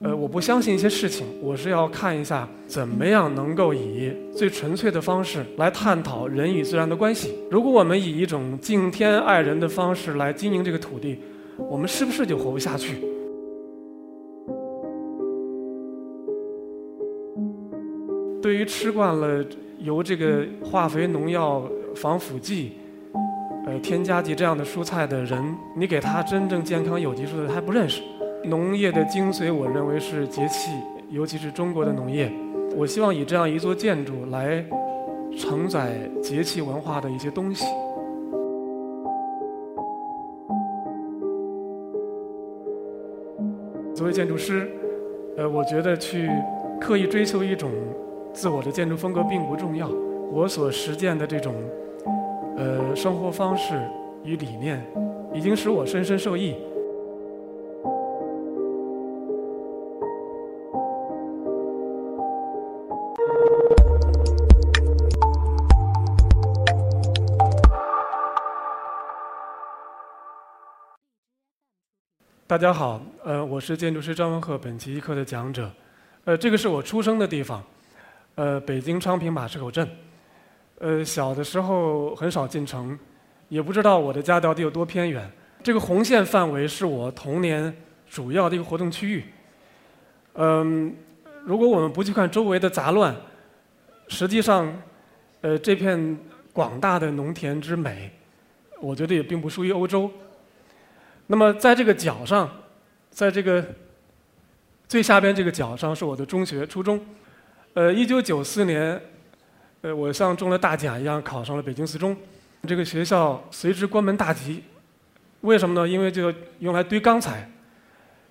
呃，我不相信一些事情，我是要看一下怎么样能够以最纯粹的方式来探讨人与自然的关系。如果我们以一种敬天爱人的方式来经营这个土地，我们是不是就活不下去？对于吃惯了由这个化肥、农药、防腐剂、呃添加剂这样的蔬菜的人，你给他真正健康有机蔬菜，他还不认识。农业的精髓，我认为是节气，尤其是中国的农业。我希望以这样一座建筑来承载节气文化的一些东西。作为建筑师，呃，我觉得去刻意追求一种自我的建筑风格并不重要。我所实践的这种呃生活方式与理念，已经使我深深受益。大家好，呃，我是建筑师张文鹤，本期一课的讲者。呃，这个是我出生的地方，呃，北京昌平马市口镇。呃，小的时候很少进城，也不知道我的家到底有多偏远。这个红线范围是我童年主要的一个活动区域。嗯，如果我们不去看周围的杂乱，实际上，呃，这片广大的农田之美，我觉得也并不输于欧洲。那么，在这个角上，在这个最下边这个角上是我的中学、初中。呃，一九九四年，呃，我像中了大奖一样考上了北京四中。这个学校随之关门大吉，为什么呢？因为就用来堆钢材。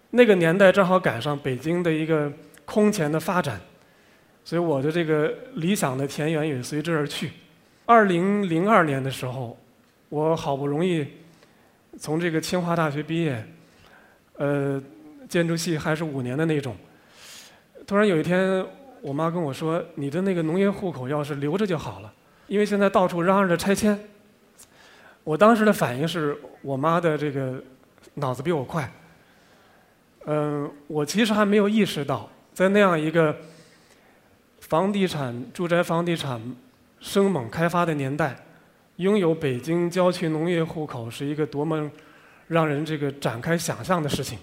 那个年代正好赶上北京的一个空前的发展，所以我的这个理想的田园也随之而去。二零零二年的时候，我好不容易。从这个清华大学毕业，呃，建筑系还是五年的那种。突然有一天，我妈跟我说：“你的那个农业户口要是留着就好了，因为现在到处嚷嚷着拆迁。”我当时的反应是我妈的这个脑子比我快。嗯，我其实还没有意识到，在那样一个房地产、住宅房地产生猛开发的年代。拥有北京郊区农业户口是一个多么让人这个展开想象的事情。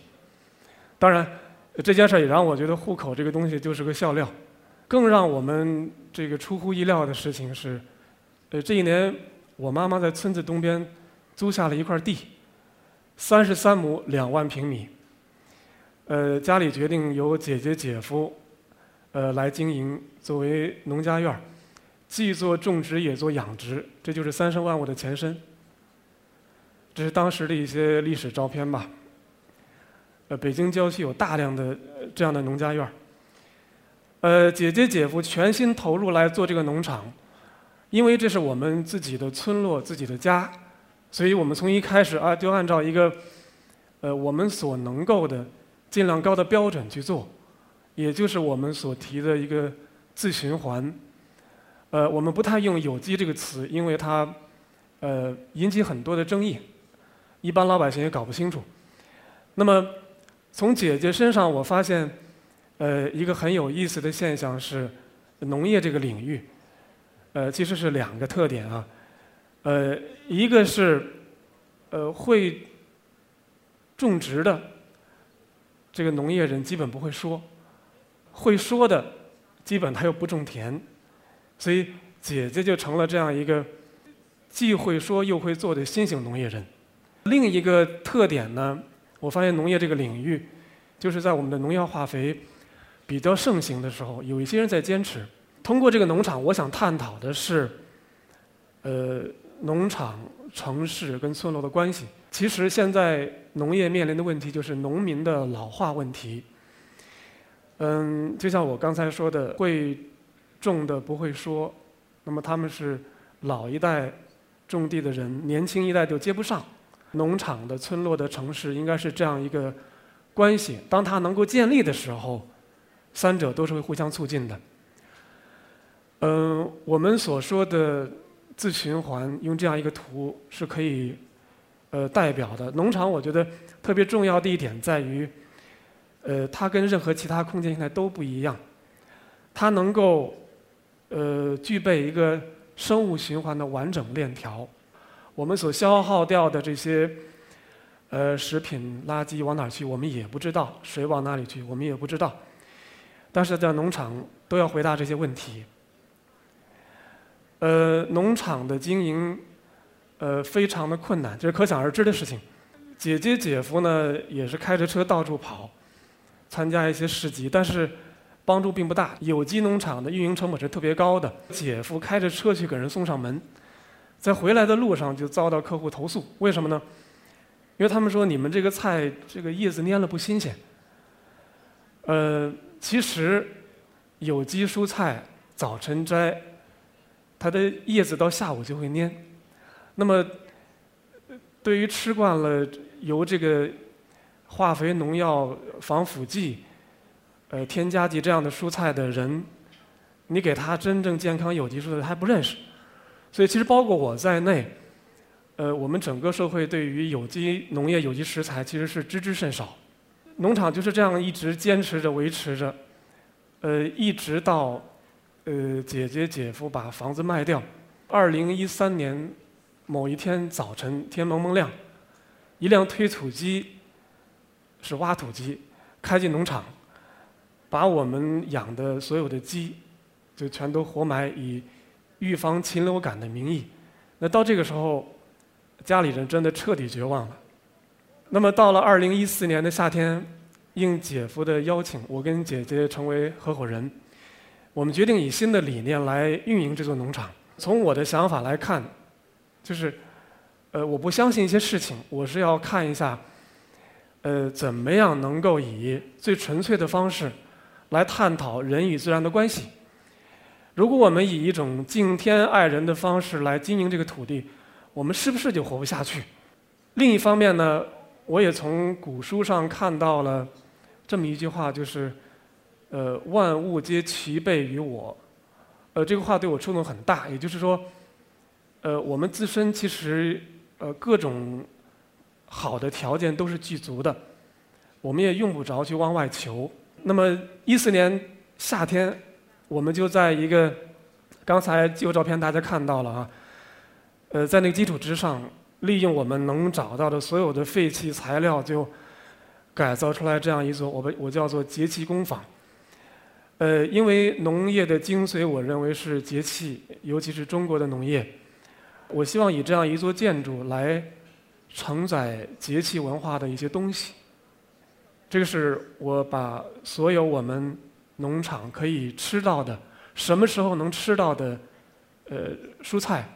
当然，这件事也让我觉得户口这个东西就是个笑料。更让我们这个出乎意料的事情是，呃，这一年我妈妈在村子东边租下了一块地，三十三亩两万平米。呃，家里决定由姐姐姐夫呃来经营，作为农家院儿。既做种植也做养殖，这就是三生万物的前身。这是当时的一些历史照片吧。呃，北京郊区有大量的这样的农家院呃，姐姐姐夫全心投入来做这个农场，因为这是我们自己的村落、自己的家，所以我们从一开始啊，就按照一个呃我们所能够的尽量高的标准去做，也就是我们所提的一个自循环。呃，我们不太用“有机”这个词，因为它，呃，引起很多的争议，一般老百姓也搞不清楚。那么，从姐姐身上我发现，呃，一个很有意思的现象是，农业这个领域，呃，其实是两个特点啊，呃，一个是，呃，会种植的这个农业人基本不会说，会说的，基本他又不种田。所以，姐姐就成了这样一个既会说又会做的新型农业人。另一个特点呢，我发现农业这个领域，就是在我们的农药化肥比较盛行的时候，有一些人在坚持。通过这个农场，我想探讨的是，呃，农场、城市跟村落的关系。其实现在农业面临的问题就是农民的老化问题。嗯，就像我刚才说的，会。种的不会说，那么他们是老一代种地的人，年轻一代就接不上。农场的、村落的、城市应该是这样一个关系。当它能够建立的时候，三者都是会互相促进的。嗯，我们所说的自循环，用这样一个图是可以呃代表的。农场我觉得特别重要的一点在于，呃，它跟任何其他空间形态都不一样，它能够呃具备一个生物循环的完整链条。我们所消耗掉的这些呃食品垃圾往哪去，我们也不知道；水往哪里去，我们也不知道。但是在农场都要回答这些问题。呃，农场的经营呃非常的困难，这是可想而知的事情。姐姐姐夫呢也是开着车到处跑，参加一些市集，但是帮助并不大。有机农场的运营成本是特别高的，姐夫开着车去给人送上门。在回来的路上就遭到客户投诉，为什么呢？因为他们说你们这个菜这个叶子蔫了不新鲜。呃，其实有机蔬菜早晨摘，它的叶子到下午就会蔫。那么对于吃惯了由这个化肥、农药、防腐剂、呃添加剂这样的蔬菜的人，你给他真正健康有机蔬菜，他还不认识。所以，其实包括我在内，呃，我们整个社会对于有机农业、有机食材其实是知之甚少。农场就是这样一直坚持着、维持着，呃，一直到呃姐姐姐夫把房子卖掉。二零一三年某一天早晨，天蒙蒙亮，一辆推土机是挖土机开进农场，把我们养的所有的鸡就全都活埋以。预防禽流感的名义，那到这个时候，家里人真的彻底绝望了。那么到了二零一四年的夏天，应姐夫的邀请，我跟姐姐成为合伙人，我们决定以新的理念来运营这座农场。从我的想法来看，就是，呃，我不相信一些事情，我是要看一下，呃，怎么样能够以最纯粹的方式，来探讨人与自然的关系。如果我们以一种敬天爱人的方式来经营这个土地，我们是不是就活不下去？另一方面呢，我也从古书上看到了这么一句话，就是“呃，万物皆齐备于我”。呃，这个话对我触动很大。也就是说，呃，我们自身其实呃各种好的条件都是具足的，我们也用不着去往外求。那么一四年夏天。我们就在一个刚才旧照片大家看到了啊，呃，在那个基础之上，利用我们能找到的所有的废弃材料，就改造出来这样一座我们我叫做节气工坊。呃，因为农业的精髓，我认为是节气，尤其是中国的农业。我希望以这样一座建筑来承载节气文化的一些东西。这个是我把所有我们。农场可以吃到的，什么时候能吃到的，呃，蔬菜，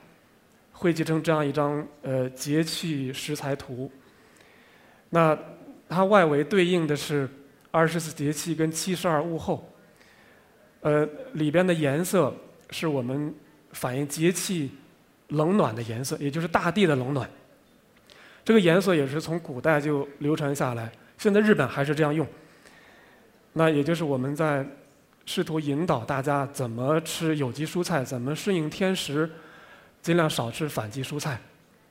汇集成这样一张呃节气食材图。那它外围对应的是二十四节气跟七十二物候，呃，里边的颜色是我们反映节气冷暖的颜色，也就是大地的冷暖。这个颜色也是从古代就流传下来，现在日本还是这样用。那也就是我们在试图引导大家怎么吃有机蔬菜，怎么顺应天时，尽量少吃反季蔬菜。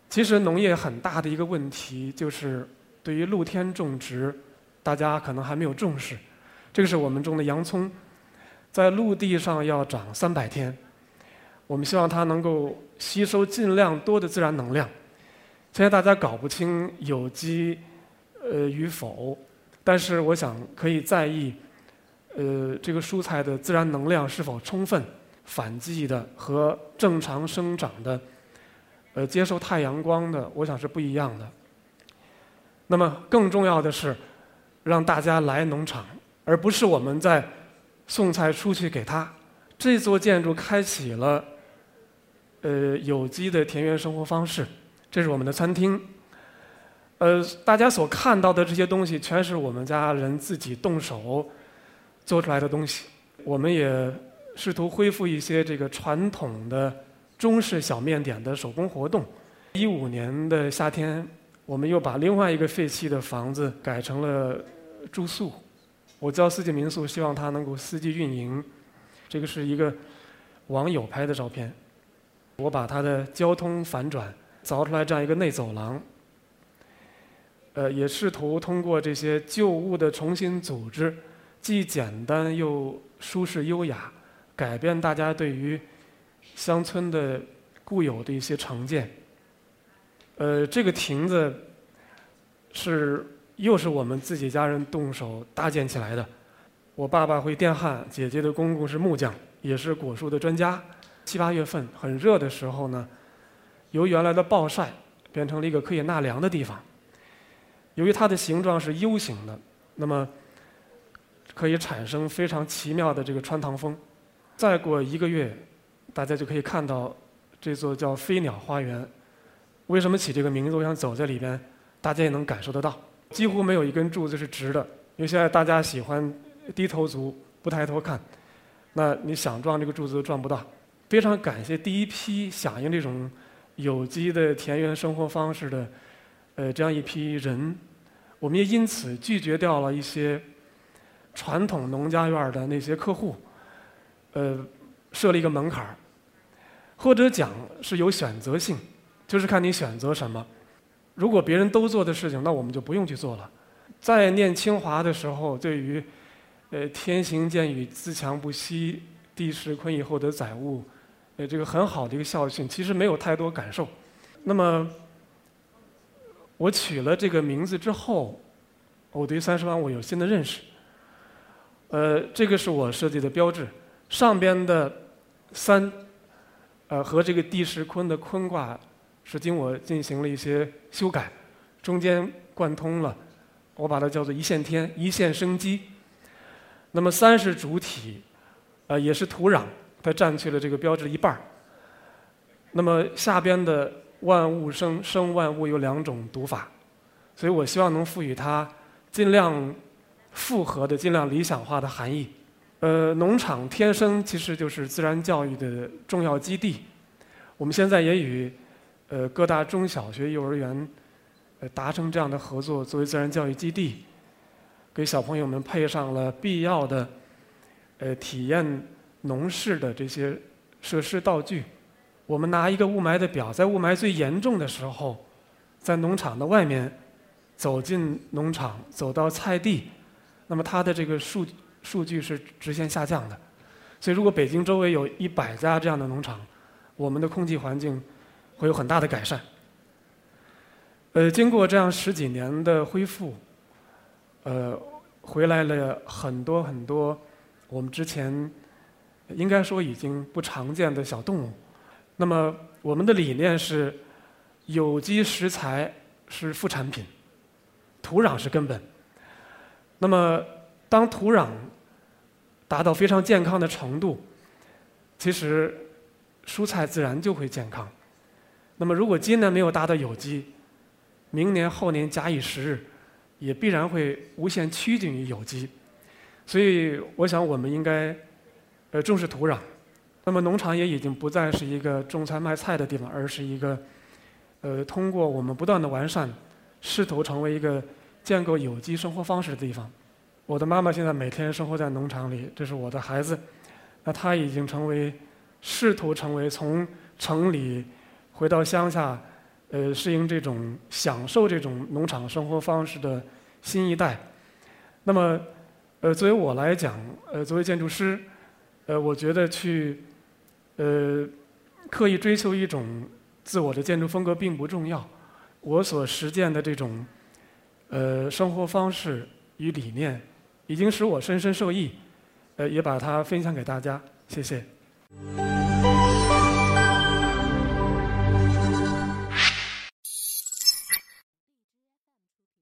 其实农业很大的一个问题就是对于露天种植，大家可能还没有重视。这个是我们种的洋葱，在陆地上要长三百天，我们希望它能够吸收尽量多的自然能量。现在大家搞不清有机呃与否。但是我想可以在意，呃，这个蔬菜的自然能量是否充分，反季的和正常生长的，呃，接受太阳光的，我想是不一样的。那么更重要的是，让大家来农场，而不是我们在送菜出去给他。这座建筑开启了，呃，有机的田园生活方式。这是我们的餐厅。呃，大家所看到的这些东西，全是我们家人自己动手做出来的东西。我们也试图恢复一些这个传统的中式小面点的手工活动。一五年的夏天，我们又把另外一个废弃的房子改成了住宿。我叫四季民宿，希望它能够四季运营。这个是一个网友拍的照片。我把它的交通反转凿出来这样一个内走廊。呃，也试图通过这些旧物的重新组织，既简单又舒适优雅，改变大家对于乡村的固有的一些成见。呃，这个亭子是又是我们自己家人动手搭建起来的。我爸爸会电焊，姐姐的公公是木匠，也是果树的专家。七八月份很热的时候呢，由原来的暴晒变成了一个可以纳凉的地方。由于它的形状是 U 型的，那么可以产生非常奇妙的这个穿堂风。再过一个月，大家就可以看到这座叫飞鸟花园。为什么起这个名字？我想走在里边，大家也能感受得到。几乎没有一根柱子是直的，因为现在大家喜欢低头族，不抬头看。那你想撞这个柱子都撞不到。非常感谢第一批响应这种有机的田园生活方式的，呃，这样一批人。我们也因此拒绝掉了一些传统农家院的那些客户，呃，设了一个门槛儿，或者讲是有选择性。就是看你选择什么。如果别人都做的事情，那我们就不用去做了。在念清华的时候，对于呃“天行健，与自强不息，地势坤，以厚德载物”，呃，这个很好的一个校训，其实没有太多感受。那么，我取了这个名字之后，我对三十万我有新的认识。呃，这个是我设计的标志，上边的“三”呃和这个地势坤的“坤”卦。是经我进行了一些修改，中间贯通了，我把它叫做一线天，一线生机。那么三是主体，呃，也是土壤，它占据了这个标志一半儿。那么下边的万物生，生万物有两种读法，所以我希望能赋予它尽量复合的、尽量理想化的含义。呃，农场天生其实就是自然教育的重要基地。我们现在也与呃，各大中小学、幼儿园，呃，达成这样的合作，作为自然教育基地，给小朋友们配上了必要的，呃，体验农事的这些设施道具。我们拿一个雾霾的表，在雾霾最严重的时候，在农场的外面，走进农场，走到菜地，那么它的这个数数据是直线下降的。所以，如果北京周围有一百家这样的农场，我们的空气环境。会有很大的改善。呃，经过这样十几年的恢复，呃，回来了很多很多我们之前应该说已经不常见的小动物。那么我们的理念是，有机食材是副产品，土壤是根本。那么当土壤达到非常健康的程度，其实蔬菜自然就会健康。那么，如果今年没有达到有机，明年后年假以时日，也必然会无限趋近于有机。所以，我想我们应该呃重视土壤。那么，农场也已经不再是一个种菜卖菜的地方，而是一个呃通过我们不断的完善，试图成为一个建构有机生活方式的地方。我的妈妈现在每天生活在农场里，这是我的孩子，那他已经成为试图成为从城里。回到乡下，呃，适应这种享受这种农场生活方式的新一代。那么，呃，作为我来讲，呃，作为建筑师，呃，我觉得去，呃，刻意追求一种自我的建筑风格并不重要。我所实践的这种，呃，生活方式与理念，已经使我深深受益，呃，也把它分享给大家。谢谢。